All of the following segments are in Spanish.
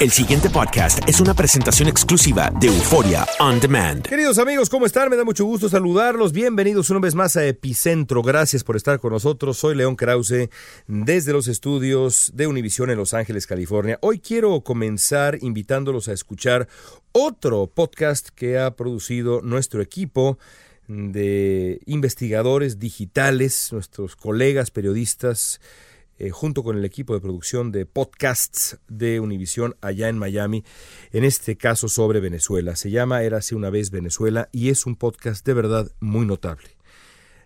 El siguiente podcast es una presentación exclusiva de Euforia On Demand. Queridos amigos, ¿cómo están? Me da mucho gusto saludarlos. Bienvenidos una vez más a Epicentro. Gracias por estar con nosotros. Soy León Krause desde los estudios de Univisión en Los Ángeles, California. Hoy quiero comenzar invitándolos a escuchar otro podcast que ha producido nuestro equipo de investigadores digitales, nuestros colegas periodistas eh, junto con el equipo de producción de podcasts de Univisión allá en Miami, en este caso sobre Venezuela. Se llama Érase una vez Venezuela y es un podcast de verdad muy notable.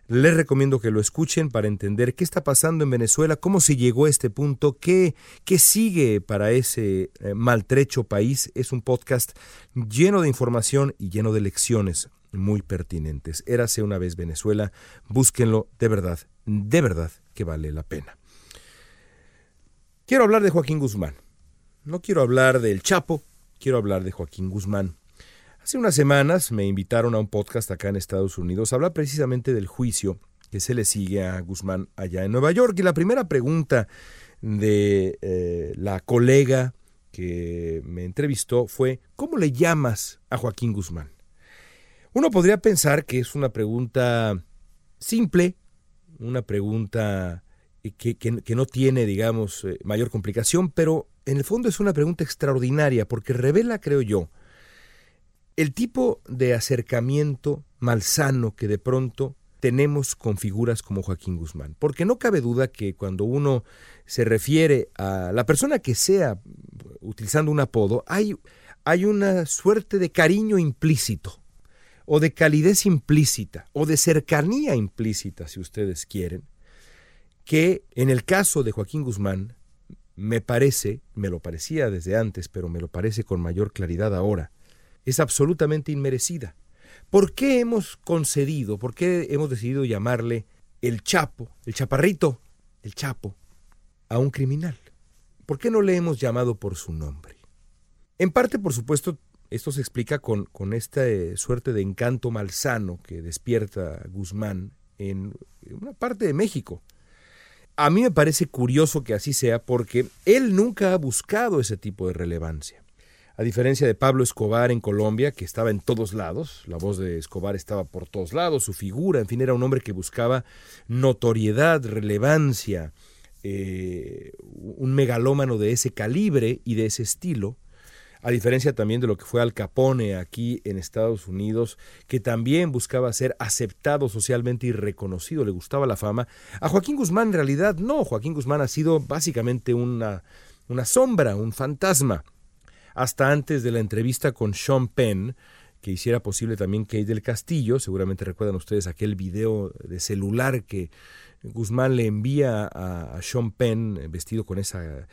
Les recomiendo que lo escuchen para entender qué está pasando en Venezuela, cómo se llegó a este punto, qué, qué sigue para ese eh, maltrecho país. Es un podcast lleno de información y lleno de lecciones muy pertinentes. Érase una vez Venezuela, búsquenlo de verdad, de verdad que vale la pena. Quiero hablar de Joaquín Guzmán. No quiero hablar del Chapo, quiero hablar de Joaquín Guzmán. Hace unas semanas me invitaron a un podcast acá en Estados Unidos a hablar precisamente del juicio que se le sigue a Guzmán allá en Nueva York. Y la primera pregunta de eh, la colega que me entrevistó fue, ¿cómo le llamas a Joaquín Guzmán? Uno podría pensar que es una pregunta simple, una pregunta que, no tiene, digamos, eh, mayor complicación, pero en el fondo es una pregunta extraordinaria porque revela, creo yo, el tipo de acercamiento malsano que de pronto tenemos con figuras como Joaquín Guzmán. Porque no cabe duda que cuando uno se refiere a la persona que sea, utilizando un apodo, hay, hay una suerte de cariño implícito, o de calidez implícita, o de cercanía implícita, si ustedes quieren, que en el caso de Joaquín Guzmán, me parece, me lo parecía desde antes, pero me lo parece con mayor claridad ahora, es absolutamente inmerecida. ¿Por qué hemos concedido, por qué hemos decidido llamarle el Chapo, el chaparrito, el Chapo, a un criminal? ¿Por qué no le hemos llamado por su nombre? En parte, por supuesto, esto se explica con, con esta eh, suerte de encanto malsano que despierta Guzmán en una parte de México. A mí me parece curioso que así sea porque él nunca ha buscado ese tipo de relevancia. A diferencia de Pablo Escobar en Colombia, que estaba en todos lados, la voz de Escobar estaba por todos lados, su figura, en fin, era un hombre que buscaba notoriedad, relevancia, eh, un megalómano de ese calibre y de ese estilo, a diferencia también de lo que fue Al Capone aquí en Estados Unidos, que también buscaba ser aceptado socialmente y reconocido, le gustaba la fama. A Joaquín Guzmán en realidad no, Joaquín Guzmán ha sido básicamente una, una sombra, un fantasma. Hasta antes de la entrevista con Sean Penn, que hiciera posible también Kate del Castillo, seguramente recuerdan ustedes aquel video de celular que Guzmán le envía a, a Sean Penn vestido con esa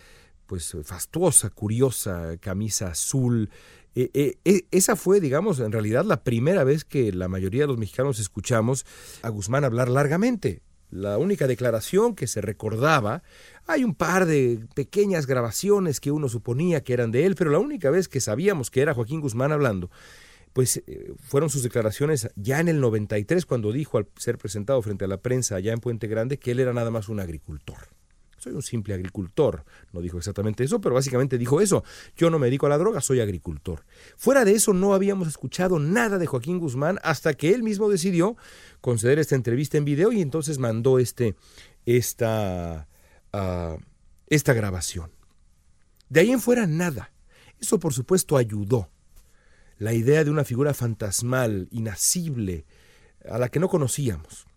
pues fastuosa, curiosa camisa azul. Eh, eh, eh, esa fue, digamos, en realidad la primera vez que la mayoría de los mexicanos escuchamos a Guzmán hablar largamente. La única declaración que se recordaba, hay un par de pequeñas grabaciones que uno suponía que eran de él, pero la única vez que sabíamos que era Joaquín Guzmán hablando, pues fueron sus declaraciones ya en el 93 cuando dijo al ser presentado frente a la prensa allá en Puente Grande que él era nada más un agricultor soy un simple agricultor. No dijo exactamente eso, pero básicamente dijo eso. Yo no me dedico a la droga, soy agricultor. Fuera de eso no habíamos escuchado nada de Joaquín Guzmán hasta que él mismo decidió conceder esta entrevista en video y entonces mandó este, esta, ah, esta grabación. De ahí en fuera nada. Eso por supuesto ayudó. La idea de una figura fantasmal, inasible, a la que no conocíamos.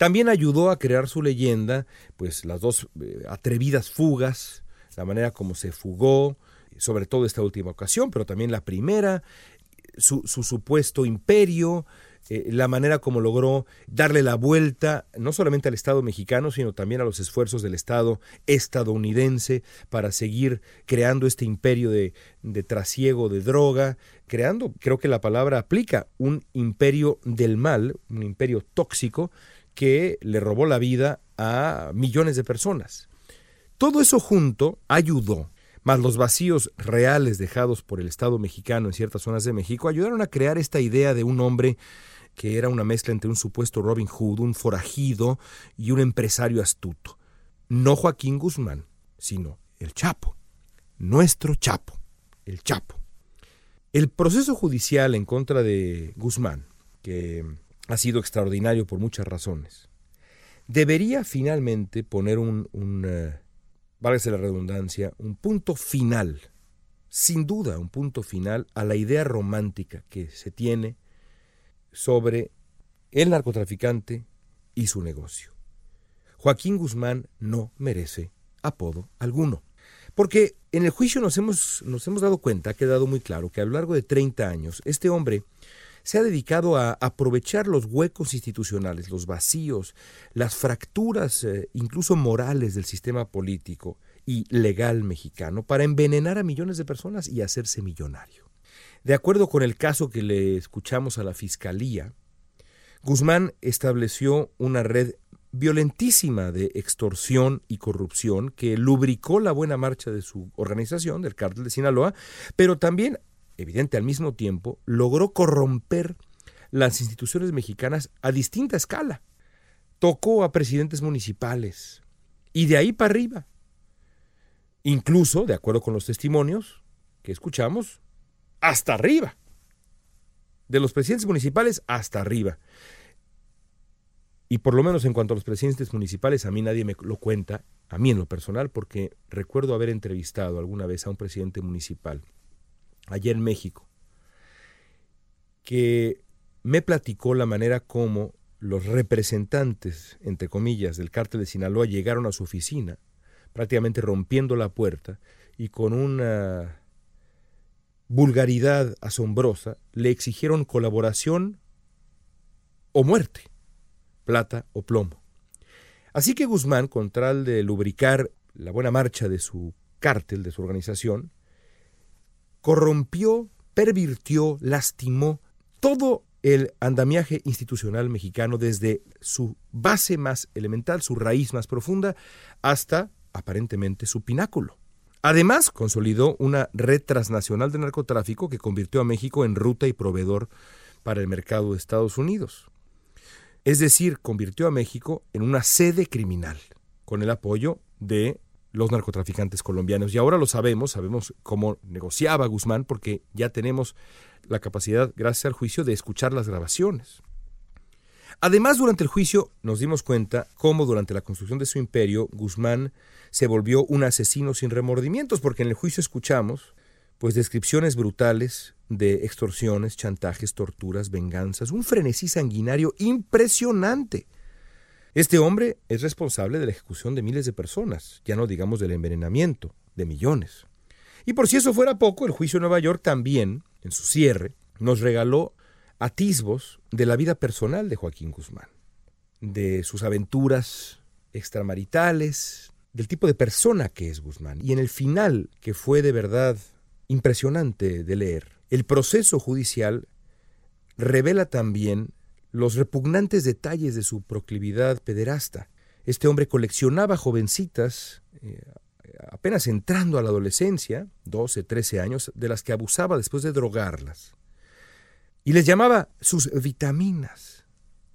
También ayudó a crear su leyenda, pues las dos eh, atrevidas fugas, la manera como se fugó, sobre todo esta última ocasión, pero también la primera, su, supuesto imperio, eh, la manera como logró darle la vuelta no solamente al Estado mexicano, sino también a los esfuerzos del Estado estadounidense para seguir creando este imperio de, de trasiego de droga, creando, creo que la palabra aplica, un imperio del mal, un imperio tóxico, que le robó la vida a millones de personas. Todo eso junto ayudó, más los vacíos reales dejados por el Estado mexicano en ciertas zonas de México, ayudaron a crear esta idea de un hombre que era una mezcla entre un supuesto Robin Hood, un forajido y un empresario astuto. No Joaquín Guzmán, sino el Chapo, nuestro Chapo, el Chapo. El proceso judicial en contra de Guzmán, que ha sido extraordinario por muchas razones. Debería finalmente poner un, un uh, la redundancia, un punto final, sin duda un punto final a la idea romántica que se tiene sobre el narcotraficante y su negocio. Joaquín Guzmán no merece apodo alguno. Porque en el juicio nos hemos, nos hemos dado cuenta, ha quedado muy claro, que a lo largo de 30 años este hombre se ha dedicado a aprovechar los huecos institucionales, los vacíos, las fracturas eh, incluso morales del sistema político y legal mexicano para envenenar a millones de personas y hacerse millonario. De acuerdo con el caso que le escuchamos a la Fiscalía, Guzmán estableció una red violentísima de extorsión y corrupción que lubricó la buena marcha de su organización, del cártel de Sinaloa, pero también evidente al mismo tiempo, logró corromper las instituciones mexicanas a distinta escala. Tocó a presidentes municipales y de ahí para arriba. Incluso, de acuerdo con los testimonios que escuchamos, hasta arriba. De los presidentes municipales hasta arriba. Y por lo menos en cuanto a los presidentes municipales, a mí nadie me lo cuenta, a mí en lo personal, porque recuerdo haber entrevistado alguna vez a un presidente municipal ayer en México, que me platicó la manera como los representantes, entre comillas, del cártel de Sinaloa llegaron a su oficina, prácticamente rompiendo la puerta y con una vulgaridad asombrosa le exigieron colaboración o muerte, plata o plomo. Así que Guzmán, con tal de lubricar la buena marcha de su cártel, de su organización, corrompió, pervirtió, lastimó todo el andamiaje institucional mexicano desde su base más elemental, su raíz más profunda, hasta aparentemente su pináculo. Además, consolidó una red transnacional de narcotráfico que convirtió a México en ruta y proveedor para el mercado de Estados Unidos. Es decir, convirtió a México en una sede criminal, con el apoyo de los narcotraficantes colombianos. Y ahora lo sabemos, sabemos cómo negociaba Guzmán, porque ya tenemos la capacidad, gracias al juicio, de escuchar las grabaciones. Además, durante el juicio nos dimos cuenta cómo durante la construcción de su imperio, Guzmán se volvió un asesino sin remordimientos, porque en el juicio escuchamos pues descripciones brutales de extorsiones, chantajes, torturas, venganzas, un frenesí sanguinario impresionante este hombre es responsable de la ejecución de miles de personas, ya no digamos del envenenamiento de millones. Y por si eso fuera poco, el juicio de Nueva York también, en su cierre, nos regaló atisbos de la vida personal de Joaquín Guzmán, de sus aventuras extramaritales, del tipo de persona que es Guzmán. Y en el final, que fue de verdad impresionante de leer, el proceso judicial revela también los repugnantes detalles de su proclividad pederasta. Este hombre coleccionaba jovencitas, eh, apenas entrando a la adolescencia, 12, 13 años, de las que abusaba después de drogarlas. Y les llamaba sus vitaminas,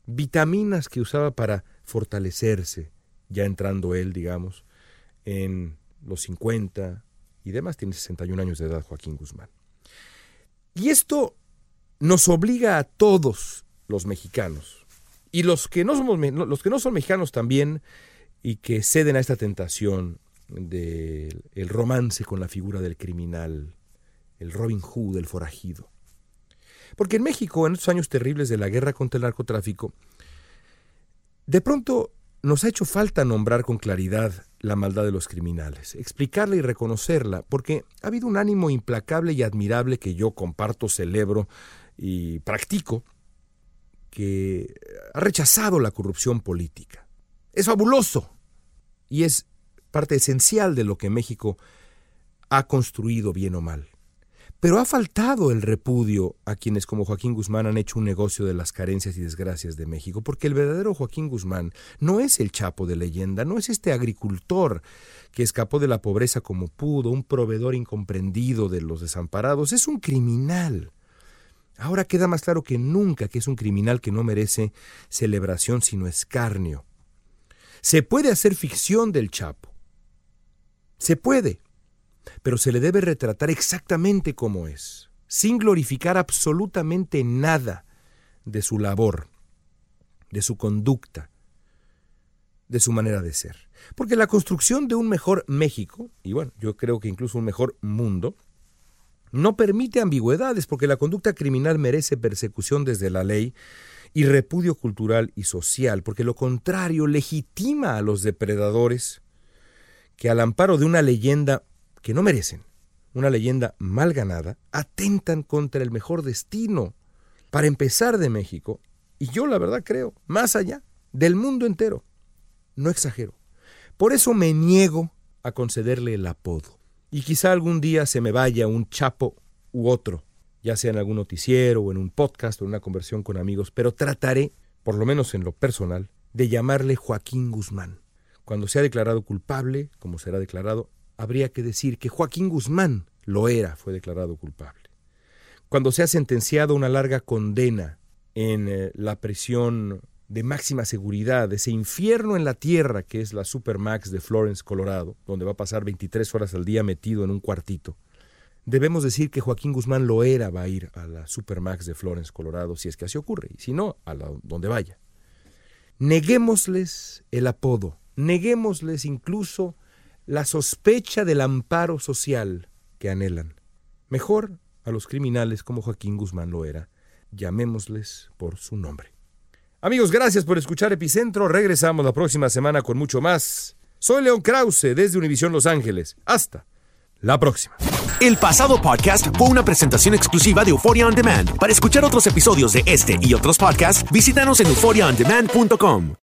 vitaminas que usaba para fortalecerse ya entrando él, digamos, en los 50 y demás, tiene 61 años de edad Joaquín Guzmán. Y esto nos obliga a todos los mexicanos, y los que no, somos, los que no son mexicanos también, y que ceden a esta tentación del romance con la figura del criminal, el Robin Hood, el forajido. Porque en México, en estos años terribles de la guerra contra el narcotráfico, de pronto nos ha hecho falta nombrar con claridad la maldad de los criminales, explicarla y reconocerla, porque ha habido un ánimo implacable y admirable que yo comparto, celebro y practico, que ha rechazado la corrupción política. Es fabuloso y es parte esencial de lo que México ha construido bien o mal. Pero ha faltado el repudio a quienes como Joaquín Guzmán han hecho un negocio de las carencias y desgracias de México, porque el verdadero Joaquín Guzmán no es el chapo de leyenda, no es este agricultor que escapó de la pobreza como pudo, un proveedor incomprendido de los desamparados, es un criminal. Ahora queda más claro que nunca que es un criminal que no merece celebración sino escarnio. Se puede hacer ficción del Chapo. Se puede pero se le debe retratar exactamente como es, sin glorificar absolutamente nada de su labor, de su conducta, de su manera de ser. Porque la construcción de un mejor México, y bueno, yo creo que incluso un mejor mundo, no permite ambigüedades porque la conducta criminal merece persecución desde la ley y repudio cultural y social, porque lo contrario legitima a los depredadores que al amparo de una leyenda que no merecen, una leyenda mal ganada, atentan contra el mejor destino, para empezar de México, y yo la verdad creo, más allá, del mundo entero. No exagero. Por eso me niego a concederle el apodo. Y quizá algún día se me vaya un chapo u otro, ya sea en algún noticiero o en un podcast o en una conversión con amigos, pero trataré, por lo menos en lo personal, de llamarle Joaquín Guzmán. Cuando sea declarado culpable, como será declarado, habría que decir que Joaquín Guzmán lo era, fue declarado culpable. Cuando se ha sentenciado a una larga condena en eh, la prisión de máxima seguridad, ese infierno en la tierra que es la Supermax de Florence, Colorado, donde va a pasar 23 horas al día metido en un cuartito, debemos decir que Joaquín Guzmán lo era, va a ir a la Supermax de Florence, Colorado, si es que así ocurre, y si no, a donde vaya. Neguémosles el apodo, neguémosles incluso la sospecha del amparo social que anhelan. Mejor a los criminales como Joaquín Guzmán lo era, llamémosles por su nombre. Amigos, gracias por escuchar Epicentro. Regresamos la próxima semana con mucho más. Soy León Krause desde Univisión Los Ángeles. Hasta la próxima. El pasado podcast fue una presentación exclusiva de Euphoria On Demand. Para escuchar otros episodios de este y otros podcasts, visítanos en euphoriaondemand.com.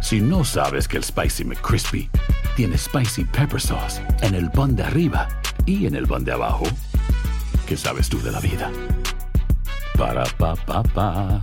Si no sabes que el Spicy McCrispy tiene spicy pepper sauce en el pan de arriba y en el pan de abajo. ¿Qué sabes tú de la vida? Para pa pa pa.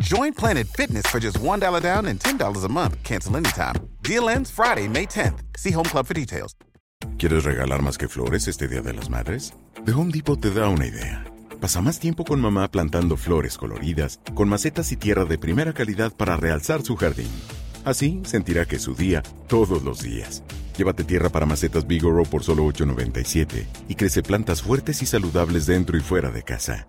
Join Planet Fitness for just $1 down and $10 a month. Cancel anytime. Deal ends Friday, May 10th. See Home Club for details. ¿Quieres regalar más que flores este Día de las Madres? The Home Depot te da una idea. Pasa más tiempo con mamá plantando flores coloridas, con macetas y tierra de primera calidad para realzar su jardín. Así sentirá que es su día todos los días. Llévate tierra para macetas Bigoro por solo $8.97 y crece plantas fuertes y saludables dentro y fuera de casa.